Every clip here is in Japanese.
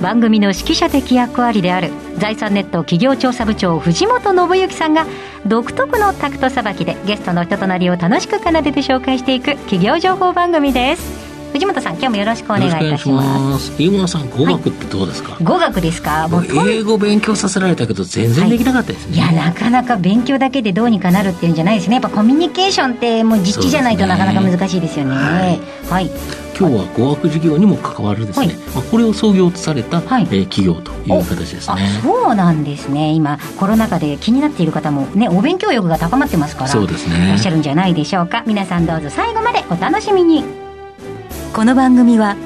番組の指揮者的役割である財産ネット企業調査部長藤本信之さんが独特のタクトさばきでゲストの人となりを楽しく奏でて紹介していく企業情報番組です。藤本さん今日もよろしくお願いいたします。飯村さん語学ってどうですか、はい、語学ですか？もう英語勉強させられたけど全然できなかったですね、はい、いやなかなか勉強だけでどうにかなるっていうんじゃないですね。やっぱコミュニケーションってもう実地じゃないとなかなか難しいですよね、ね、はい、はい今日は語学事業にも関わるですね、はい、まあ、これを創業された、はい、えー、企業という形ですね。そうなんですね。今コロナ禍で気になっている方もねお勉強欲が高まってますからそうですね。いらっしゃるんじゃないでしょうか。皆さんどうぞ最後までお楽しみに。この番組は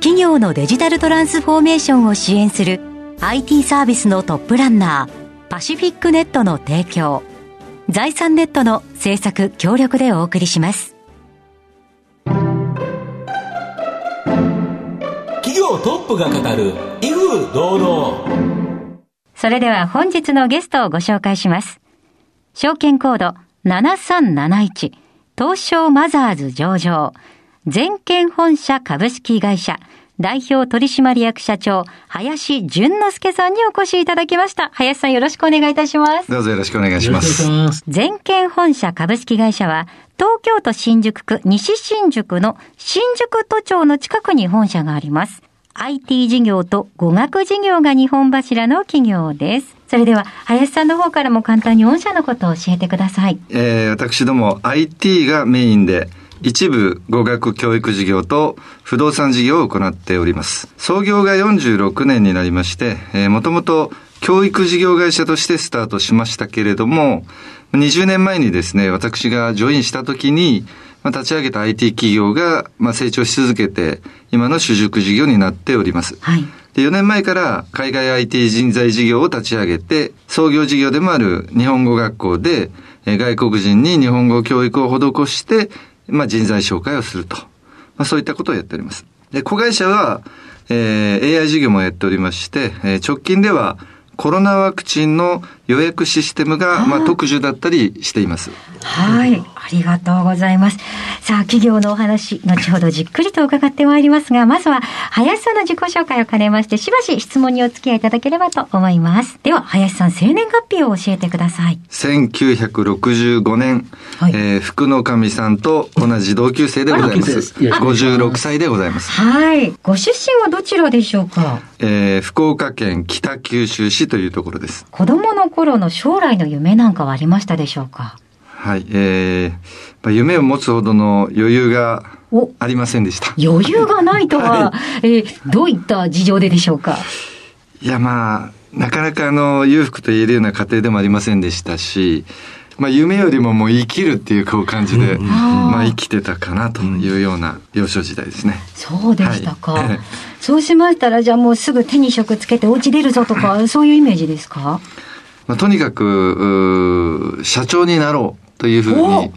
企業のデジタルトランスフォーメーションを支援する IT サービスのトップランナーパシフィックネットの提供財産ネットの制作協力でお送りしますプが語る威風堂々それでは本日のゲストをご紹介します証券コード7371東証マザーズ上場全県本社株式会社代表取締役社長、林淳之介さんにお越しいただきました。林さんよろしくお願いいたします。どうぞよろしくお願いします。全県本社株式会社は、東京都新宿区西新宿の新宿都庁の近くに本社があります。IT 事業と語学事業が日本柱の企業です。それでは、林さんの方からも簡単に御社のことを教えてください。えー、私ども IT がメインで、一部語学教育事業と不動産事業を行っております。創業が46年になりまして、えー、もともと教育事業会社としてスタートしましたけれども、20年前にですね、私がジョインした時に、まあ、立ち上げた IT 企業が、まあ、成長し続けて、今の主軸事業になっております。はい。で、4年前から海外 IT 人材事業を立ち上げて、創業事業でもある日本語学校で、外国人に日本語教育を施して、まあ、人材紹介をすると。まあ、そういったことをやっております。で、子会社は、えー、AI 事業もやっておりまして、えー、直近では、コロナワクチンの予約システムが、まあ、特需だったりしています。はい。ありがとうございます。さあ、企業のお話、後ほどじっくりと伺ってまいりますが、まずは、林さんの自己紹介を兼ねまして、しばし質問にお付き合いいただければと思います。では、林さん、生年月日を教えてください。1965年、はい、えー、福の神さんと同じ同級生でございます。56歳でございます。はい。ご出身はどちらでしょうか？えー、福岡県北九州市というところです。子供の頃の将来の夢なんかはありましたでしょうか？はい、えー、夢を持つほどの余裕がありませんでした。余裕がないとは、はい、えー、どういった事情ででしょうか？いや、まあ、なかなかあの、裕福と言えるような家庭でもありませんでしたし、まあ、夢よりももう生きるっていうこう感じで、うん、まあ、生きてたかなというような幼少時代ですね。そうでしたか。はい、そうしましたら、じゃあもうすぐ手に職つけてお家出るぞとか、そういうイメージですか？まあ、とにかく、社長になろうというふうに、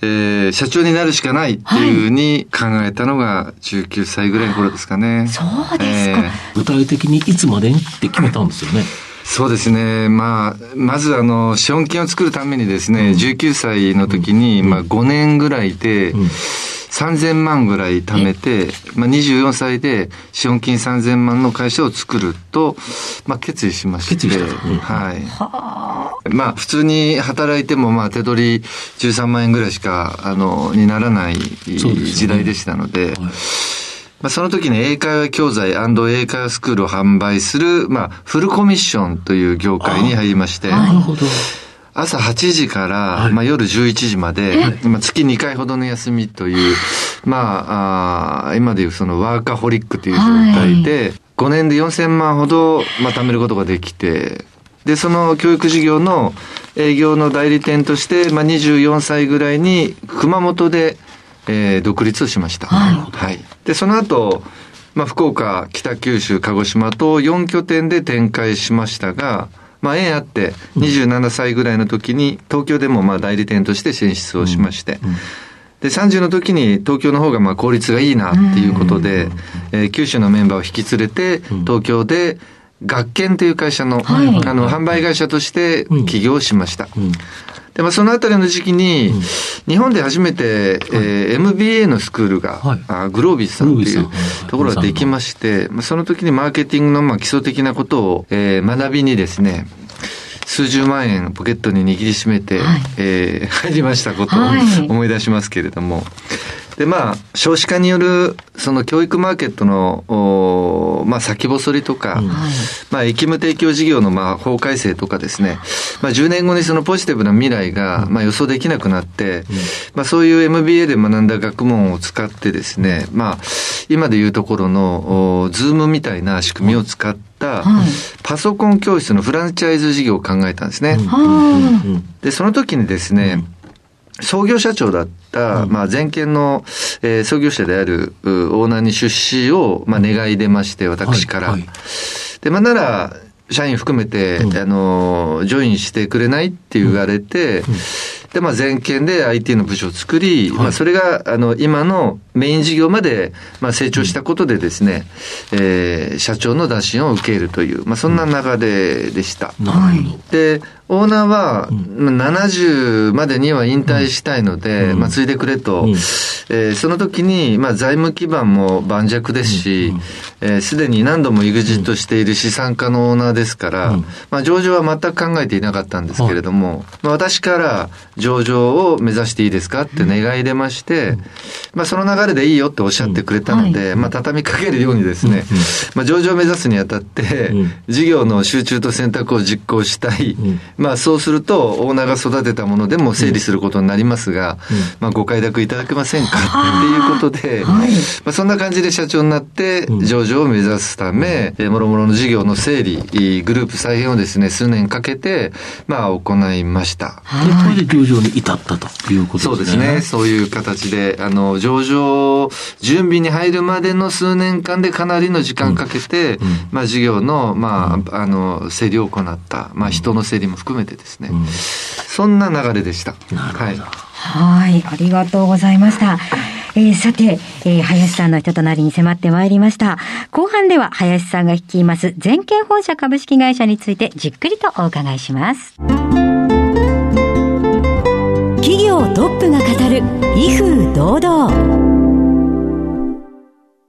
えー、社長になるしかないっていうふうに考えたのが19歳ぐらいの頃ですかね。そうですか、えー、具体的にいつまでにって決めたんですよね。そうですね。まあ、まずあの、資本金を作るためにですね、うん、19歳の時に、まあ5年ぐらいで、うん。3000万ぐらい貯めて、まあ、24歳で資本金3000万の会社を作ると、まあ、決意しまして、はい。まあ、普通に働いても、まあ、手取り13万円ぐらいしか、あの、にならない時代でしたので、でねはい。まあ、その時に英会話教材英会話スクールを販売する、まあ、フルコミッションという業界に入りまして、なるほど。朝8時から、はい、まあ、夜11時まで、まあ、月2回ほどの休みという、まあ、あ今でいうそのワーカホリックという状態で、はい、5年で4000万ほど、まあ、貯めることができて、で、その教育事業の営業の代理店として、まあ、24歳ぐらいに熊本で、えー、独立しました。はい。はい。で、その後、まあ、福岡、北九州、鹿児島と4拠点で展開しましたが、まあ、縁あって、27歳ぐらいの時に、東京でもまあ代理店として進出をしまして、で、30の時に東京の方がまあ効率がいいなっていうことで、えー、九州のメンバーを引き連れて、東京で、学研という会社の、はい、あの、販売会社として起業しました。うん。で、まあ、そのあたりの時期に、うん、日本で初めて、えー、MBA のスクールが、はい、あグロービスさんというところができまして、まあ、その時にマーケティングのまあ基礎的なことを、えー、学びにですね、数十万円ポケットに握りしめて、はい、えー、入りましたことを思い出しますけれども、で、まあ、少子化による、その教育マーケットの、おまあ、先細りとか、うん、まあ、駅務提供事業の、まあ、法改正とかですね、まあ、10年後にそのポジティブな未来が、まあ、予想できなくなって、うん、まあ、そういう MBA で学んだ学問を使ってですね、まあ、今でいうところの、おズームみたいな仕組みを使った、パソコン教室のフランチャイズ事業を考えたんですね。で、その時にですね、創業社長だった、まあ、全県の、えー、創業者であるオーナーに出資を、まあ、願い出まして、私から。はいはい、で、まあ、なら、社員含めて、うん、あの、ジョインしてくれないって言われて、うん。うんで、まあ、全県で IT の部署を作り、はい、まあ、それが、あの、今のメイン事業まで、まあ、成長したことでですね、うん、えー、社長の打診を受けるという、まあ、そんな流れでした。うん、なるほど。で、オーナーは、うん、70までには引退したいので、うん、まあ、継いでくれと、うん、えー、その時に、まあ、財務基盤も盤石ですし、す、うん、で、に何度も EXIT している資産家のオーナーですから、まあ、上場は全く考えていなかったんですけれども、まあ、私から上場を目指していいですかって願い出まして、まあ、その流れでいいよっておっしゃってくれたので、はい、まあ、畳みかけるようにですね、まあ、上場を目指すにあたって、事業の集中と選択を実行したい、まあそうすると、オーナーが育てたものでも整理することになりますが、うん、まあご快諾いただけませんか？っていうことで、はい、まあそんな感じで社長になって、上場を目指すため、うん、もろもろの事業の整理、グループ再編をですね、数年かけて、まあ行いました。で、それで上場に至ったということですね。そうですね。そういう形で、あの、上場準備に入るまでの数年間でかなりの時間かけて、うん、まあ事業の、まあ、あの、整理を行った、まあ人の整理も含めてですね、うん、そんな流れでした。はい。はい、ありがとうございました。えー、さて、えー、林さんの人となりに迫ってまいりました。後半では林さんが率います全県本社株式会社についてじっくりとお伺いします。企業トップが語る威風堂々。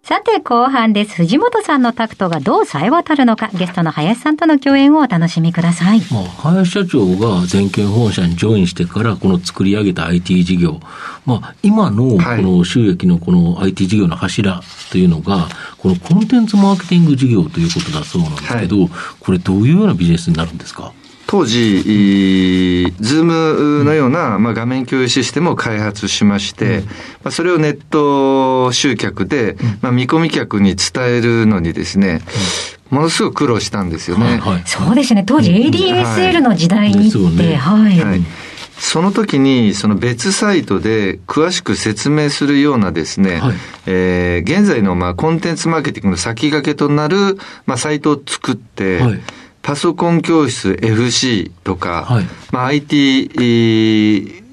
さて、後半です。藤本さんのタクトがどう冴え渡るのか、ゲストの林さんとの共演をお楽しみください。まあ、林社長が全県本社にジョインしてから、この作り上げた IT 事業、まあ、今のこの収益のこの IT 事業の柱というのが、このコンテンツマーケティング事業ということだそうなんですけど、はい、これどういうようなビジネスになるんですか？当時、ズームのような、まあ、画面共有システムを開発しまして、まあ、それをネット集客で、まあ、見込み客に伝えるのにですね、ものすごく苦労したんですよね。はい、そうですね。当時 ADSL の時代にって、はい。はい。その時に、その別サイトで詳しく説明するようなですね、はい、えー、現在のまあコンテンツマーケティングの先駆けとなる、まあ、サイトを作って、はいパソコン教室 FC とか、はい、まあ、IT、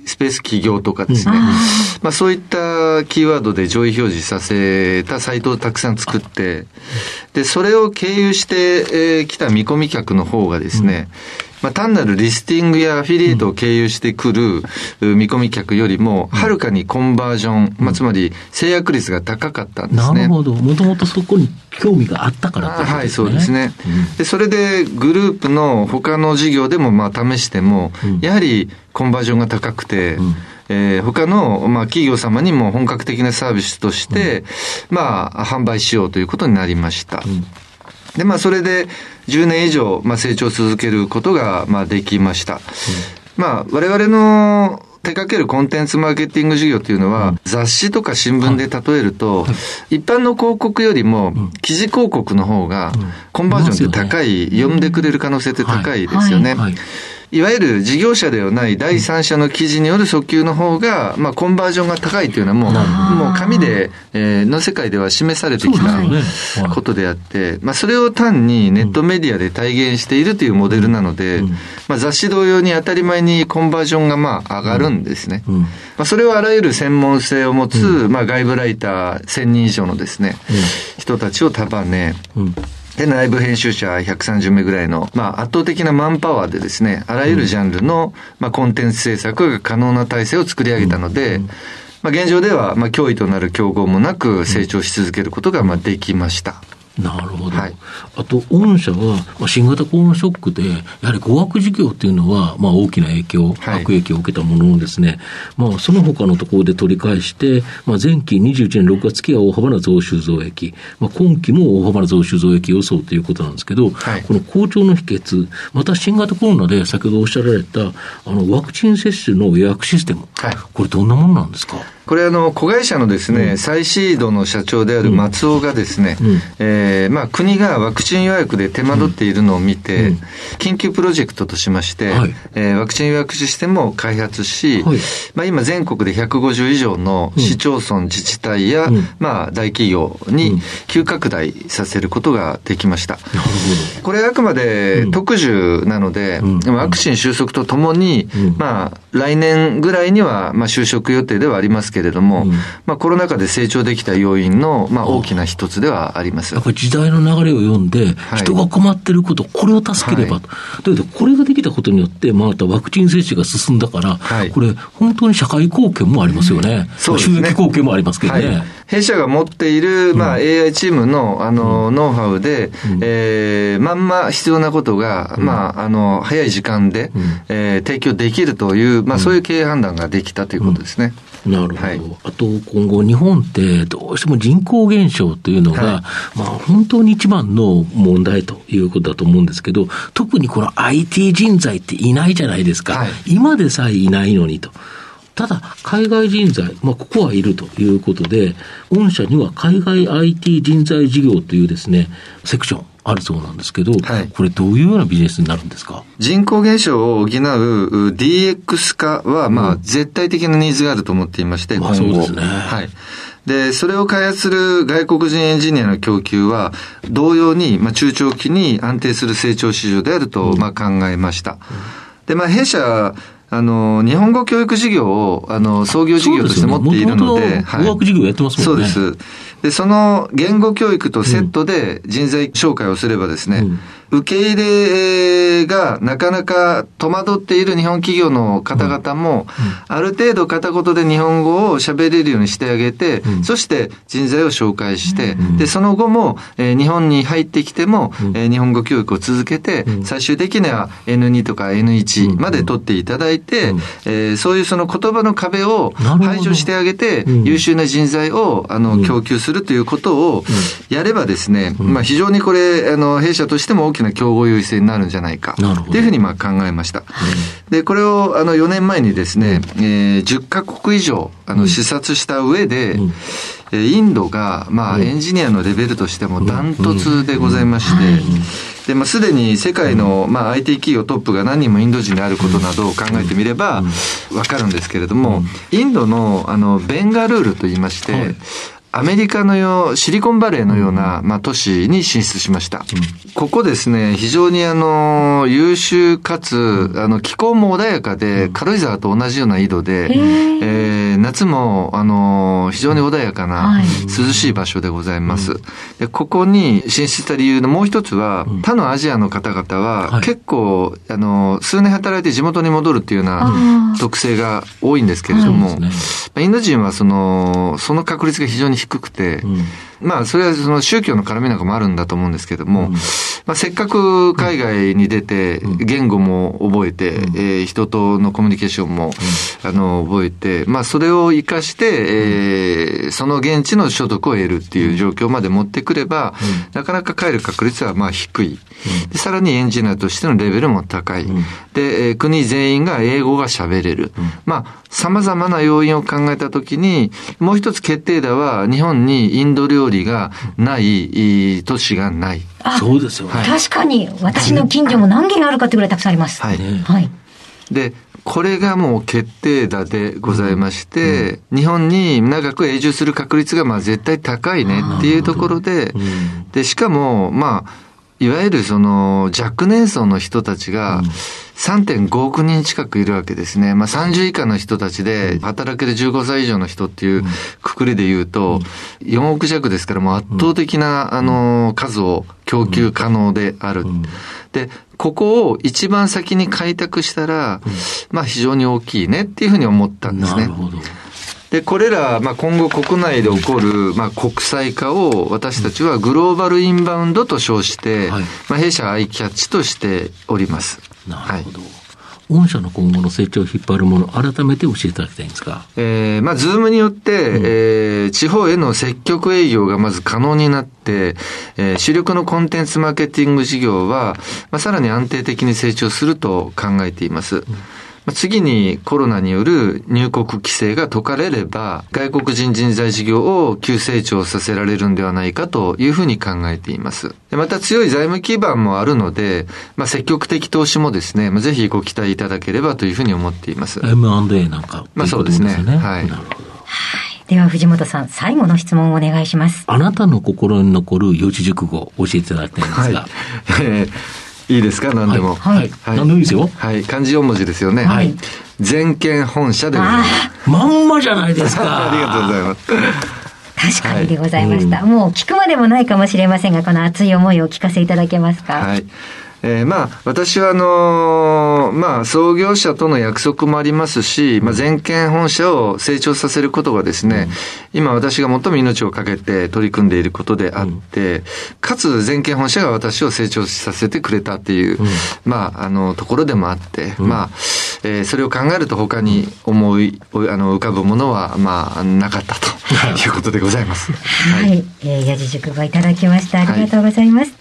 スペース企業とかですね、うん、まあ、そういったキーワードで上位表示させたサイトをたくさん作って、で、それを経由してきた見込み客の方がですね、うんまあ、単なるリスティングやアフィリエイトを経由してくる見込み客よりも、はるかにコンバージョン、まあ、つまり制約率が高かったんですね。なるほど。もともとそこに興味があったからですね。はい、そうですね。で、それでグループの他の事業でもまあ試しても、やはりコンバージョンが高くて、えー、他の、まあ、企業様にも本格的なサービスとして、うん、まあ、販売しようということになりました。うん、で、まあ、それで、10年以上、まあ、成長を続けることが、まあ、できました。うん、まあ、我々の手掛けるコンテンツマーケティング事業というのは、うん、雑誌とか新聞で例えると、はい、一般の広告よりも、記事広告の方が、コンバージョンって高い、読んでくれる可能性って高いですよね。はいわゆる事業者ではない第三者の記事による訴求の方が、まあ、コンバージョンが高いというのはもう、もう紙で、えー、の世界では示されてきたことであって、まあ、それを単にネットメディアで体現しているというモデルなので、まあ、雑誌同様に当たり前にコンバージョンがまあ上がるんですね。まあ、それをあらゆる専門性を持つ、まあ、外部ライター1000人以上のですね、人たちを束ね、で、内部編集者130名ぐらいの、まあ、圧倒的なマンパワーでですね、あらゆるジャンルの、まあ、コンテンツ制作が可能な体制を作り上げたので、まあ、現状では、まあ、脅威となる競合もなく成長し続けることが、まあ、できました。なるほど。はい、あと、御社は、まあ、新型コロナショックで、やはり語学事業っていうのは、まあ、大きな影響、はい、悪影響を受けたもののですね、まあ、その他のところで取り返して、まあ、前期21年6月期は大幅な増収増益、まあ、今期も大幅な増収増益予想ということなんですけど、はい、この好調の秘訣、また新型コロナで先ほどおっしゃられた、あの、ワクチン接種の予約システム、はい、これどんなものなんですか？これあの、子会社のですね、うん、再シードの社長である松尾がですね、うん、えー、まあ、国がワクチン予約で手間取っているのを見て、うん、緊急プロジェクトとしまして、はい、えー、ワクチン予約システムを開発し、はい、まあ、今全国で150以上の市町村自治体や、まあ、大企業に急拡大させることができました。これあくまで特需なので、ワクチン収束とともに、まあ、来年ぐらいには、まあ、就職予定ではありますけれども、うん、まあ、コロナ禍で成長できた要因の、まあ、大きな一つではあります。やっぱり時代の流れを読んで、人が困ってること、これを助ければと。はい、だけど、これができたことによって、またワクチン接種が進んだから、はい、これ、本当に社会貢献もありますよね。そうですね。収益貢献もありますけどね。はい。弊社が持っている、まあ、AI チームの、あの、ノウハウで、えー、まんま必要なことが、まあ、あの、早い時間で、えー、提供できるという、まあ、そういう経営判断ができたということですね。なるほど、はい、あと今後、日本ってどうしても人口減少というのが、はい、まあ、本当に一番の問題ということだと思うんですけど、特にこの IT 人材っていないじゃないですか、はい、今でさえいないのにと。ただ、海外人材、まあ、ここはいるということで、御社には海外 IT 人材事業というですね、セクション、あるそうなんですけど、はい、これどういうようなビジネスになるんですか？人口減少を補う DX 化は、まあ、絶対的なニーズがあると思っていまして、まあ、そうですね。はい。で、それを開発する外国人エンジニアの供給は、同様に、まあ、中長期に安定する成長市場であると、まあ、考えました。で、まあ、弊社、あの、日本語教育事業を、あの、創業事業として持っているので、語学事業やってますもんね。そうです。で、その言語教育とセットで人材紹介をすればですね、うん。受け入れがなかなか戸惑っている日本企業の方々も、ある程度片言で日本語を喋れるようにしてあげて、そして人材を紹介して、で、その後も、え日本に入ってきても、え日本語教育を続けて、最終的には N2 とか N1 まで取っていただいて、えそういうその言葉の壁を排除してあげて、優秀な人材を、あの、供給するということをやればですね、まあ非常にこれ、あの、弊社としても大きなな競合優位性になるんじゃないか。というふうにまあ考えました。で、これをあの4年前にですね、えー、10カ国以上あの視察した上で、うんインドが、まあ、エンジニアのレベルとしてもダントツでございまして、で、まあ、すでに世界の、まあ、IT 企業トップが何人もインド人であることなどを考えてみれば、わかるんですけれども、インドの、あの、ベンガルールと言いまして、アメリカのよう、シリコンバレーのような、まあ、都市に進出しました。うん、ここですね、非常にあの、優秀かつ、あの、気候も穏やかで、軽井沢と同じような緯度で、えー、夏も、あの、非常に穏やかな、涼しい場所でございます。でここに進出した理由のもう一つは、他のアジアの方々は、結構、あの、数年働いて地元に戻るっていうような特性が多いんですけれども、インド人はその、その確率が非常に低くて、うん、まあ、それはその宗教の絡みなんかもあるんだと思うんですけども、うん、まあ、せっかく海外に出て、言語も覚えて、うん、えー、人とのコミュニケーションも、あの、覚えて、まあ、それを活かして、えー、その現地の所得を得るっていう状況まで持ってくれば、なかなか帰る確率はまあ低い。でさらにエンジニアとしてのレベルも高い。で、えー、国全員が英語が喋れる。まあ、様々な要因を考えたときに、もう一つ決定打は、日本にインド料理がない都市がない。そうですよね。確かに、私の近所も何軒あるかってぐらいたくさんあります。はい。はい。で、これがもう決定打でございまして、うん、日本に長く永住する確率がまあ絶対高いねっていうところで、で、しかも、まあ、いわゆるその若年層の人たちが3.5億人近くいるわけですね。まあ30以下の人たちで働ける15歳以上の人っていうくくりで言うと4億弱ですからもう圧倒的なあの数を供給可能である。で、ここを一番先に開拓したら、まあ非常に大きいねっていうふうに思ったんですね。なるほど。で、これら、まあ、今後国内で起こる、まあ、国際化を私たちはグローバルインバウンドと称して、はい、まあ、弊社アイキャッチとしております。なるほど。はい御社の今後の成長を引っ張るもの、改めて教えていただきたいんですか。えー、まあ、ズームによって、うん、えー、地方への積極営業がまず可能になって、えー、主力のコンテンツマーケティング事業は、まあ、さらに安定的に成長すると考えています。うん次にコロナによる入国規制が解かれれば、外国人人材事業を急成長させられるんではないかというふうに考えています。また強い財務基盤もあるので、まあ、積極的投資もですね、まあ、ぜひご期待いただければというふうに思っています。M&A なんか、まあそうですね。はい。なるほど。では藤本さん、最後の質問をお願いします。あなたの心に残る四字熟語教えていただきたいんですが。はいえーいいですか？何でも。はい。はい。何でもいいですよ。はい。漢字4文字ですよね。はい。全県本社でございます。まんまじゃないですか。ありがとうございます。確かにでございました、はい、もう聞くまでもないかもしれませんが、この熱い思いをお聞かせいただけますか？はい。えー、まあ、私はあのー、まあ、創業者との約束もありますし、まあ、全県本社を成長させることがですね、うん、今私が最も命をかけて取り組んでいることであって、うん、かつ全県本社が私を成長させてくれたっていう、うん、まあ、あの、ところでもあって、まあ、えー、それを考えると他に思い、あの、浮かぶものは、まあ、なかったということでございます。はい。はい、えー、矢地塾語いただきました。ありがとうございます。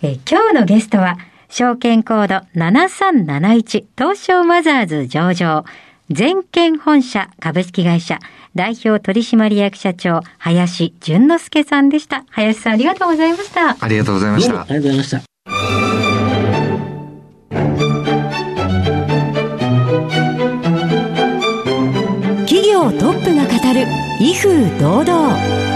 はい、えー、今日のゲストは、証券コード7371東証マザーズ上場全県本社株式会社代表取締役社長林淳之介さんでした。林さんありがとうございました。ありがとうございました。ありがとうございました。企業トップが語る威風堂々。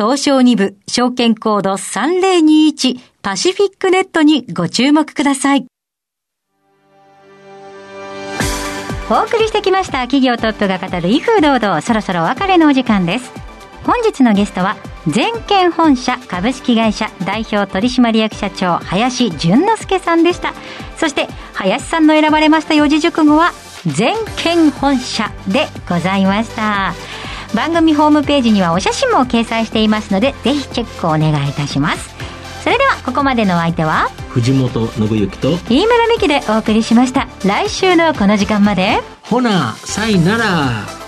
東証2部証券コード3021パシフィックネットにご注目ください。お送りしてきました企業トップが語る威風堂々そろそろお別れのお時間です。本日のゲストは全県本社株式会社代表取締役社長林淳之介さんでしたそして林さんの選ばれました四字熟語は全県本社でございました番組ホームページにはお写真も掲載していますのでぜひチェックをお願いいたします。それではここまでのお相手は藤本信之と飯村美希でお送りしました。来週のこの時間まで。ほなさいなら。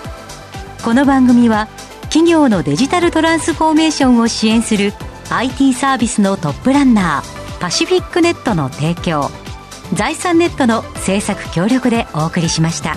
この番組は企業のデジタルトランスフォーメーションを支援する IT サービスのトップランナーパシフィックネットの提供財産ネットの制作協力でお送りしました。